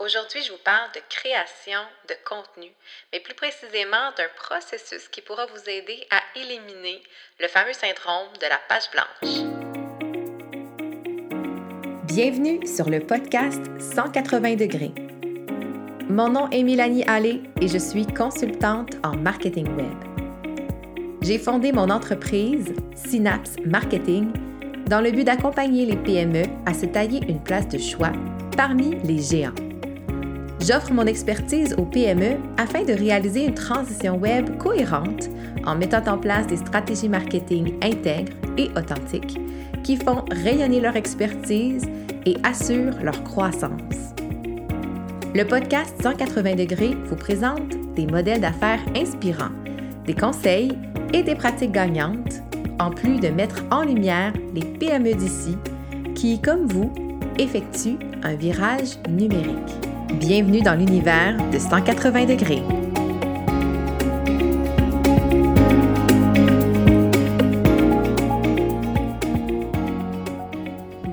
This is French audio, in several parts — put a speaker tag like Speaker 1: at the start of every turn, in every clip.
Speaker 1: Aujourd'hui, je vous parle de création de contenu, mais plus précisément d'un processus qui pourra vous aider à éliminer le fameux syndrome de la page blanche.
Speaker 2: Bienvenue sur le podcast 180 degrés. Mon nom est Mélanie Allé et je suis consultante en marketing web. J'ai fondé mon entreprise Synapse Marketing dans le but d'accompagner les PME à se tailler une place de choix parmi les géants. J'offre mon expertise aux PME afin de réaliser une transition web cohérente en mettant en place des stratégies marketing intègres et authentiques qui font rayonner leur expertise et assurent leur croissance. Le podcast 180 degrés vous présente des modèles d'affaires inspirants, des conseils et des pratiques gagnantes, en plus de mettre en lumière les PME d'ici qui, comme vous, effectuent un virage numérique. Bienvenue dans l'univers de 180 degrés.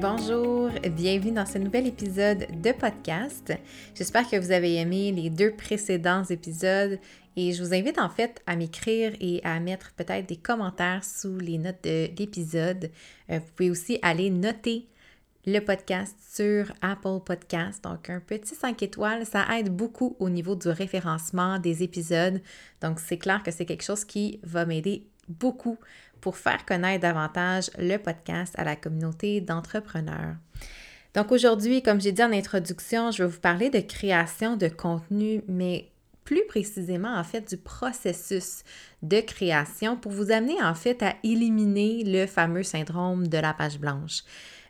Speaker 2: Bonjour, bienvenue dans ce nouvel épisode de podcast. J'espère que vous avez aimé les deux précédents épisodes et je vous invite en fait à m'écrire et à mettre peut-être des commentaires sous les notes de l'épisode. Euh, vous pouvez aussi aller noter le podcast sur Apple Podcast. Donc, un petit 5 étoiles, ça aide beaucoup au niveau du référencement des épisodes. Donc, c'est clair que c'est quelque chose qui va m'aider beaucoup pour faire connaître davantage le podcast à la communauté d'entrepreneurs. Donc aujourd'hui, comme j'ai dit en introduction, je vais vous parler de création de contenu, mais plus précisément en fait du processus de création pour vous amener en fait à éliminer le fameux syndrome de la page blanche.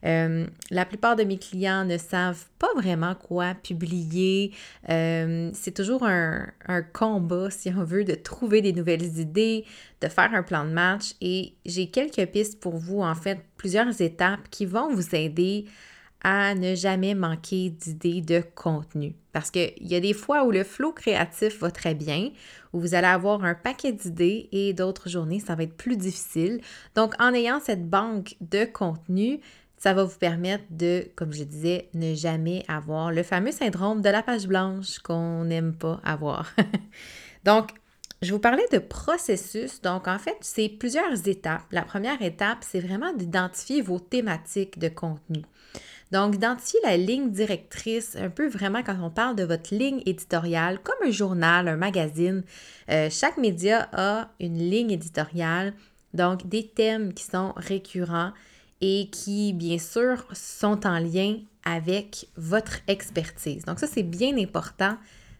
Speaker 2: Euh, la plupart de mes clients ne savent pas vraiment quoi publier. Euh, c'est toujours un, un, combat, si on veut, de trouver des nouvelles idées, de faire un plan de match. Et j'ai quelques pistes pour vous, en fait, plusieurs étapes qui vont vous aider à ne jamais manquer d'idées de contenu. Parce qu'il y a des fois où le flot créatif va très bien, où vous allez avoir un paquet d'idées et d'autres journées, ça va être plus difficile. Donc, en ayant cette banque de contenu, ça va vous permettre de, comme je disais, ne jamais avoir le fameux syndrome de la page blanche qu'on n'aime pas avoir. Donc, je vous parlais de processus. Donc, en fait, c'est plusieurs étapes. La première étape, c'est vraiment d'identifier vos thématiques de contenu. Donc, identifier la ligne directrice, un peu vraiment quand on parle de votre ligne éditoriale, comme un journal, un magazine. Euh, chaque média a une ligne éditoriale, donc des thèmes qui sont récurrents et qui, bien sûr, sont en lien avec votre expertise. Donc ça, c'est bien important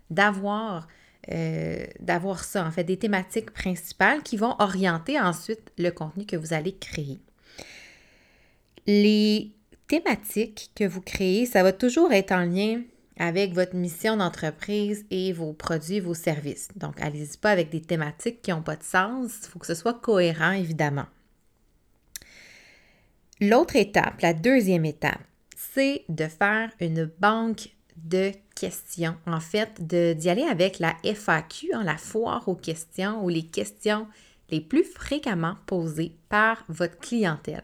Speaker 2: d'avoir euh, d'avoir ça, en fait, des thématiques principales qui vont orienter ensuite le contenu que vous allez créer. Les thématiques que vous créez, ça va toujours être en lien avec votre mission d'entreprise et vos produits, vos services. Donc, allez-y pas avec des thématiques qui n'ont pas de sens. Il faut que ce soit cohérent, évidemment. L'autre étape, la deuxième étape, c'est de faire une banque de questions. En fait, d'y aller avec la FAQ, hein, la foire aux questions ou les questions les plus fréquemment posées par votre clientèle.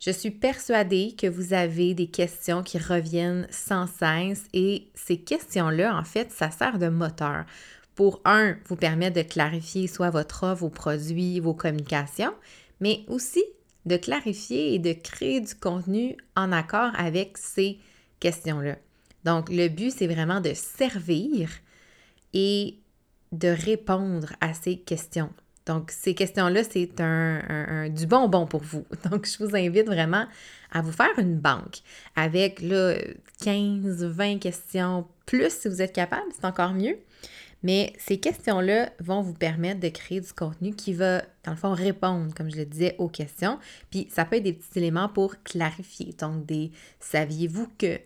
Speaker 2: Je suis persuadée que vous avez des questions qui reviennent sans cesse et ces questions-là, en fait, ça sert de moteur pour, un, vous permettre de clarifier soit votre offre, vos produits, vos communications, mais aussi de clarifier et de créer du contenu en accord avec ces questions-là. Donc, le but, c'est vraiment de servir et de répondre à ces questions. Donc, ces questions-là, c'est un, du bonbon pour vous. Donc, je vous invite vraiment à vous faire une banque avec là, 15, 20 questions plus si vous êtes capable, c'est encore mieux. Mais ces questions-là vont vous permettre de créer du contenu qui va, dans le fond, répondre, comme je le disais, aux questions. Puis ça peut être des petits éléments pour clarifier. Donc, des saviez-vous que,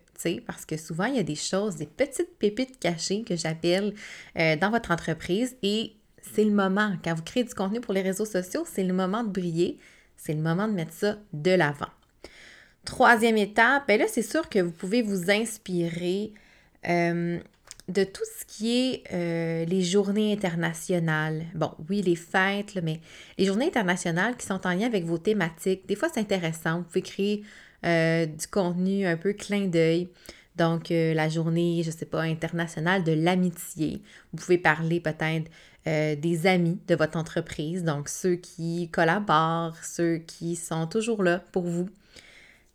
Speaker 2: parce que souvent, il y a des choses, des petites pépites cachées que j'appelle euh, dans votre entreprise et c'est le moment. Quand vous créez du contenu pour les réseaux sociaux, c'est le moment de briller. C'est le moment de mettre ça de l'avant. Troisième étape, bien là, c'est sûr que vous pouvez vous inspirer. Euh, de tout ce qui est euh, les journées internationales. Bon, oui, les fêtes, mais les journées internationales qui sont en lien avec vos thématiques. Des fois, c'est intéressant. Vous pouvez créer euh, du contenu un peu clin d'œil. Donc, euh, la journée, je ne sais pas, internationale de l'amitié. Vous pouvez parler peut-être des amis de votre entreprise, donc ceux qui collaborent, ceux qui sont toujours là pour vous.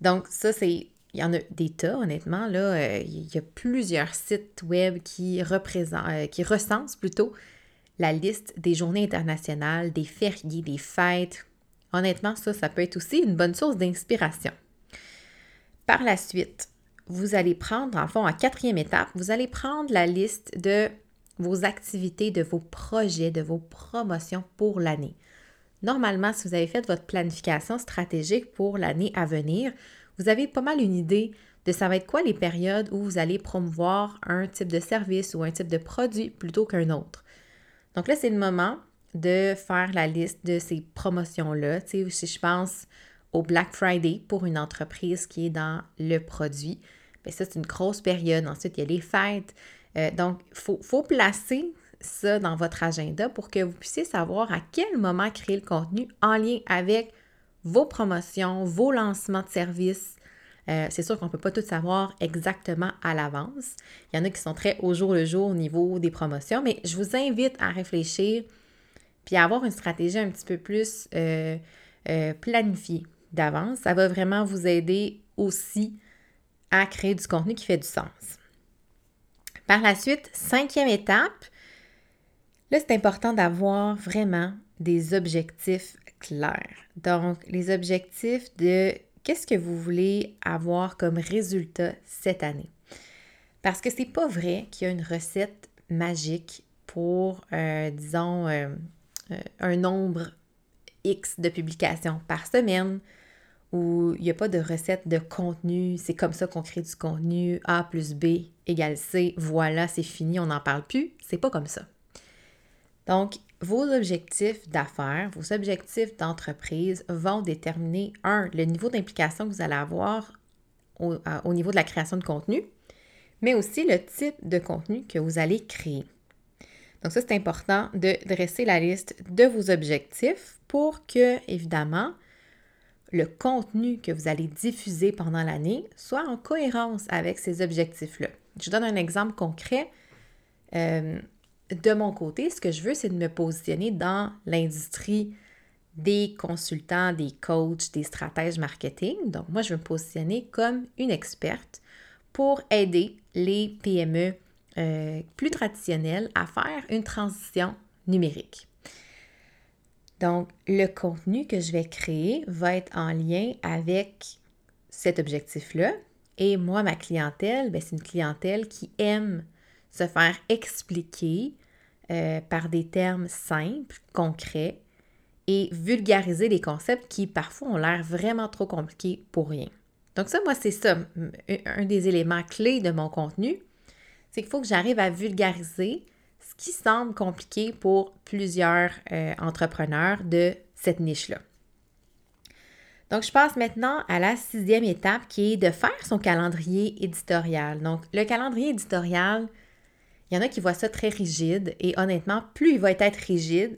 Speaker 2: Donc, ça, c'est. Il y en a des tas, honnêtement. Là, euh, il y a plusieurs sites web qui, représentent, qui recensent plutôt la liste des journées internationales, des fériés, des fêtes. Honnêtement, ça, ça peut être aussi une bonne source d'inspiration. Par la suite, vous allez prendre, en fond, en quatrième étape, vous allez prendre la liste de vos activités, de vos projets, de vos promotions pour l'année. Normalement, si vous avez fait votre planification stratégique pour l'année à venir, vous avez pas mal une idée de ça va être quoi les périodes où vous allez promouvoir un type de service ou un type de produit plutôt qu'un autre. Donc là, c'est le moment de faire la liste de ces promotions-là. Tu sais, si je pense au Black Friday pour une entreprise qui est dans le produit. Bien, ça, c'est une grosse période. Ensuite, il y a les fêtes. Euh, donc, il faut, placer ça dans votre agenda pour que vous puissiez savoir à quel moment créer le contenu en lien avec vos promotions, vos lancements de services. Euh, c'est sûr qu'on ne peut pas tout savoir exactement à l'avance. Il y en a qui sont très au jour le jour au niveau des promotions, mais je vous invite à réfléchir puis à avoir une stratégie un petit peu plus euh, planifiée d'avance. Ça va vraiment vous aider aussi à créer du contenu qui fait du sens. Par la suite, cinquième étape, là, c'est important d'avoir vraiment des objectifs clairs. Donc, les objectifs de qu'est-ce que vous voulez avoir comme résultat cette année. Parce que c'est pas vrai qu'il y a une recette magique pour, euh, disons, euh, euh, un nombre X de publications par semaine, où il n'y a pas de recette de contenu, c'est comme ça qu'on crée du contenu, A plus B égale C, voilà, c'est fini, on n'en parle plus. C'est pas comme ça. Donc, vos objectifs d'affaires, vos objectifs d'entreprise vont déterminer, un, le niveau d'implication que vous allez avoir au, au, niveau de la création de contenu, mais aussi le type de contenu que vous allez créer. Donc ça, c'est important de dresser la liste de vos objectifs pour que, évidemment, le contenu que vous allez diffuser pendant l'année soit en cohérence avec ces objectifs-là. Je donne un exemple concret. Euh, de mon côté, ce que je veux, c'est de me positionner dans l'industrie des consultants, des coachs, des stratèges marketing. Donc, moi, je veux me positionner comme une experte pour aider les PME euh, plus traditionnelles à faire une transition numérique. Donc, le contenu que je vais créer va être en lien avec cet objectif-là. Et moi, ma clientèle, ben, c'est une clientèle qui aime se faire expliquer euh, par des termes simples, concrets et vulgariser les concepts qui parfois ont l'air vraiment trop compliqués pour rien. Donc ça, moi, c'est ça, un des éléments clés de mon contenu, c'est qu'il faut que j'arrive à vulgariser ce qui semble compliqué pour plusieurs euh, entrepreneurs de cette niche-là. Donc, je passe maintenant à la sixième étape qui est de faire son calendrier éditorial. Donc, le calendrier éditorial, il y en a qui voient ça très rigide et honnêtement, plus il va être rigide,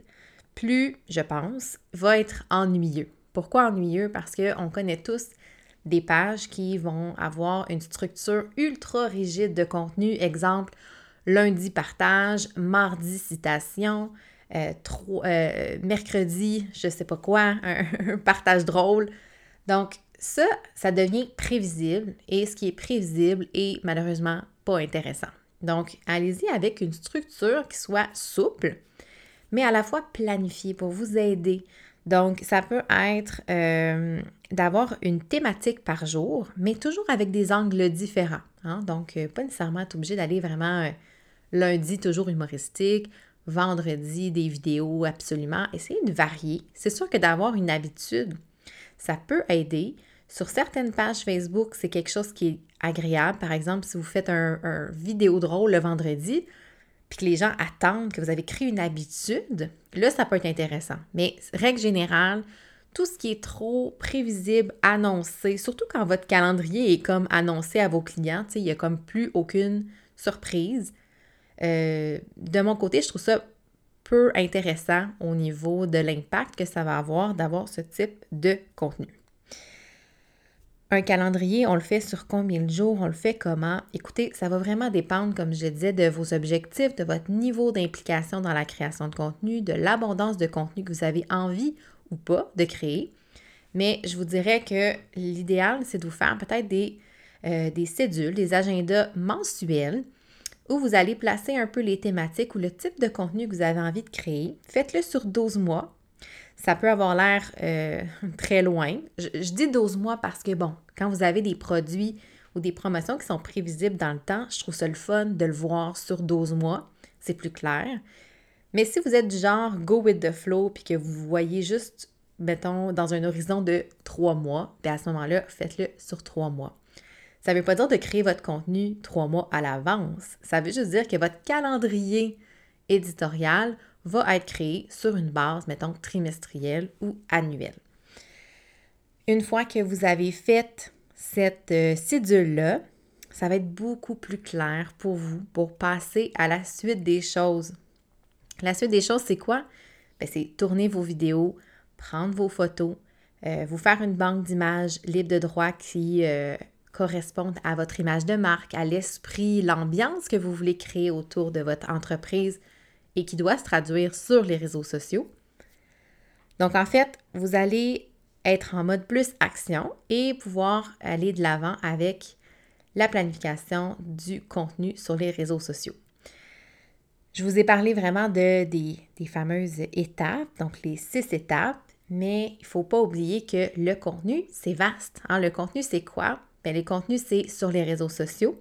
Speaker 2: plus, je pense, va être ennuyeux. Pourquoi ennuyeux? Parce qu'on connaît tous des pages qui vont avoir une structure ultra rigide de contenu. Exemple, lundi partage, mardi citation, euh, euh, mercredi, je sais pas quoi, un, partage drôle. Donc, ça, ça devient prévisible et ce qui est prévisible est malheureusement pas intéressant. Donc, allez-y avec une structure qui soit souple, mais à la fois planifiée pour vous aider. Donc, ça peut être euh, d'avoir une thématique par jour, mais toujours avec des angles différents. Hein. Donc, pas nécessairement être obligé d'aller vraiment Lundi, toujours humoristique. Vendredi, des vidéos, absolument. Essayez de varier. C'est sûr que d'avoir une habitude, ça peut aider. Sur certaines pages Facebook, c'est quelque chose qui est agréable. Par exemple, si vous faites un, vidéo drôle le vendredi, puis que les gens attendent que vous avez créé une habitude, là, ça peut être intéressant. Mais règle générale, tout ce qui est trop prévisible, annoncé, surtout quand votre calendrier est comme annoncé à vos clients, il n'y a comme plus aucune surprise, euh, de mon côté, je trouve ça peu intéressant au niveau de l'impact que ça va avoir d'avoir ce type de contenu. Un calendrier, on le fait sur combien de jours, on le fait comment? Écoutez, ça va vraiment dépendre, comme je disais, de vos objectifs, de votre niveau d'implication dans la création de contenu, de l'abondance de contenu que vous avez envie ou pas de créer. Mais je vous dirais que l'idéal, c'est de vous faire peut-être des, euh, des cédules, des agendas mensuels où vous allez placer un peu les thématiques ou le type de contenu que vous avez envie de créer. Faites-le sur 12 mois. Ça peut avoir l'air euh, très loin. Je, dis 12 mois parce que, bon, quand vous avez des produits ou des promotions qui sont prévisibles dans le temps, je trouve ça le fun de le voir sur 12 mois. C'est plus clair. Mais si vous êtes du genre go with the flow puis que vous voyez juste, mettons, dans un horizon de 3 mois, bien à ce moment-là, faites-le sur 3 mois. Ça ne veut pas dire de créer votre contenu trois mois à l'avance. Ça veut juste dire que votre calendrier éditorial va être créé sur une base, mettons, trimestrielle ou annuelle. Une fois que vous avez fait cette euh, cédule-là, ça va être beaucoup plus clair pour vous pour passer à la suite des choses. La suite des choses, c'est quoi? Ben, c'est tourner vos vidéos, prendre vos photos, euh, vous faire une banque d'images libre de droit qui euh, correspondent à votre image de marque, à l'esprit, l'ambiance que vous voulez créer autour de votre entreprise, et qui doit se traduire sur les réseaux sociaux. Donc en fait, vous allez être en mode plus action et pouvoir aller de l'avant avec la planification du contenu sur les réseaux sociaux. Je vous ai parlé vraiment de, des, fameuses étapes, donc les six étapes, mais il ne faut pas oublier que le contenu, c'est vaste. Hein. Le contenu, c'est quoi? Bien, les contenus, c'est sur les réseaux sociaux,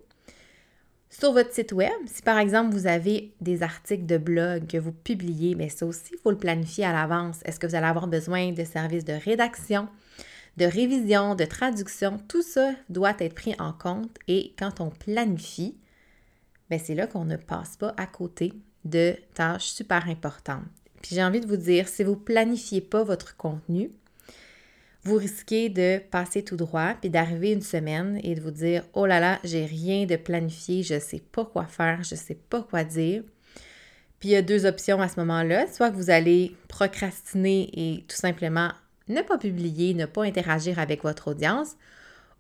Speaker 2: sur votre site web, si par exemple vous avez des articles de blog que vous publiez, mais ça aussi, il faut le planifier à l'avance. Est-ce que vous allez avoir besoin de services de rédaction, de révision, de traduction? Tout ça doit être pris en compte et quand on planifie, ben, c'est là qu'on ne passe pas à côté de tâches super importantes. Puis j'ai envie de vous dire, si vous planifiez pas votre contenu, vous risquez de passer tout droit puis d'arriver une semaine et de vous dire oh là là, j'ai rien de planifié, je sais pas quoi faire, je sais pas quoi dire. Puis il y a deux options à ce moment-là, soit que vous allez procrastiner et tout simplement ne pas publier, ne pas interagir avec votre audience,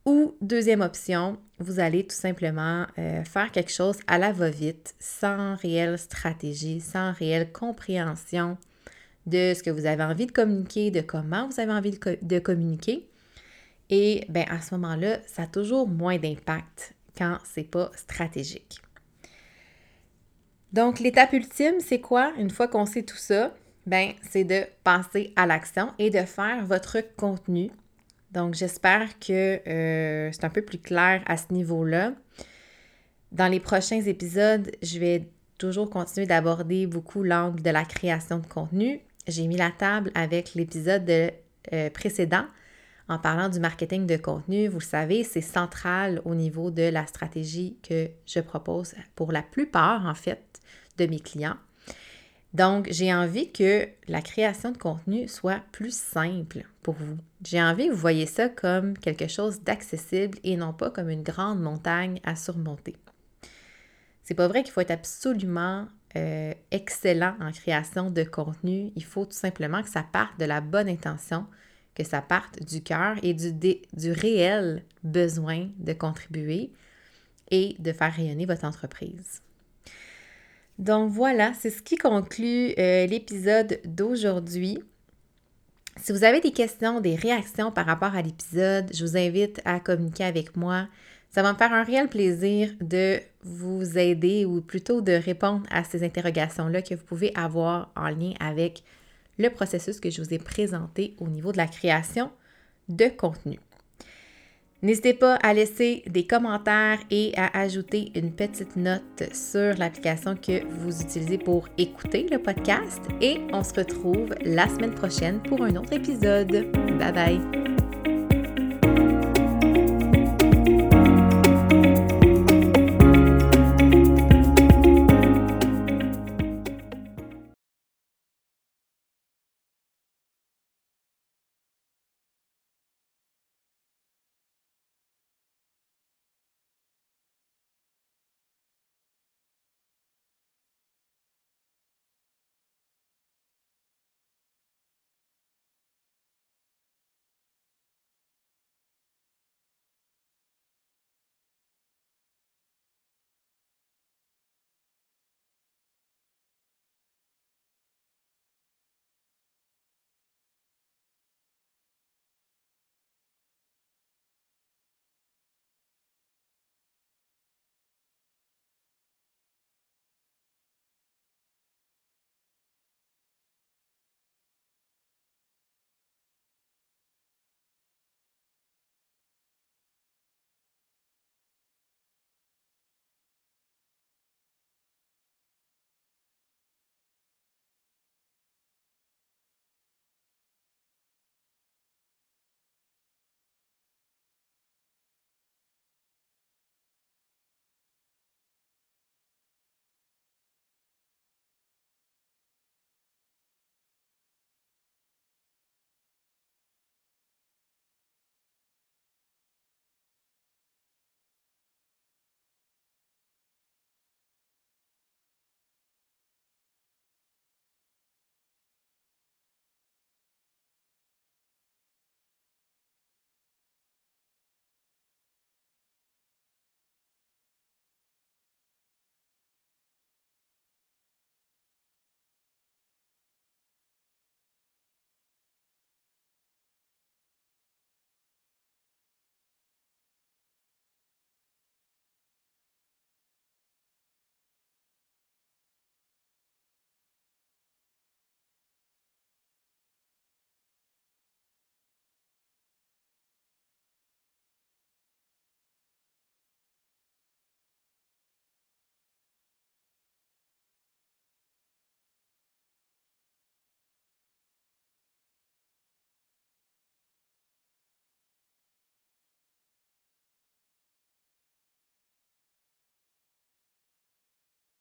Speaker 2: ou deuxième option, vous allez tout simplement euh, faire quelque chose à la va-vite, sans réelle stratégie, sans réelle compréhension de ce que vous avez envie de communiquer, de comment vous avez envie de, communiquer. Et bien, à ce moment-là, ça a toujours moins d'impact quand c'est pas stratégique. Donc, l'étape ultime, c'est quoi? Une fois qu'on sait tout ça, ben, c'est de passer à l'action et de faire votre contenu. Donc, j'espère que euh, c'est un peu plus clair à ce niveau-là. Dans les prochains épisodes, je vais toujours continuer d'aborder beaucoup l'angle de la création de contenu, j'ai mis la table avec l'épisode euh, précédent en parlant du marketing de contenu. Vous le savez, c'est central au niveau de la stratégie que je propose pour la plupart, en fait, de mes clients. Donc, j'ai envie que la création de contenu soit plus simple pour vous. J'ai envie que vous voyez ça comme quelque chose d'accessible et non pas comme une grande montagne à surmonter. C'est pas vrai qu'il faut être absolument euh, excellent en création de contenu. Il faut tout simplement que ça parte de la bonne intention, que ça parte du cœur et du, réel besoin de contribuer et de faire rayonner votre entreprise. Donc voilà, c'est ce qui conclut euh, l'épisode d'aujourd'hui. Si vous avez des questions, des réactions par rapport à l'épisode, je vous invite à communiquer avec moi ça va me faire un réel plaisir de vous aider ou plutôt de répondre à ces interrogations-là que vous pouvez avoir en lien avec le processus que je vous ai présenté au niveau de la création de contenu. N'hésitez pas à laisser des commentaires et à ajouter une petite note sur l'application que vous utilisez pour écouter le podcast et on se retrouve la semaine prochaine pour un autre épisode. Bye bye!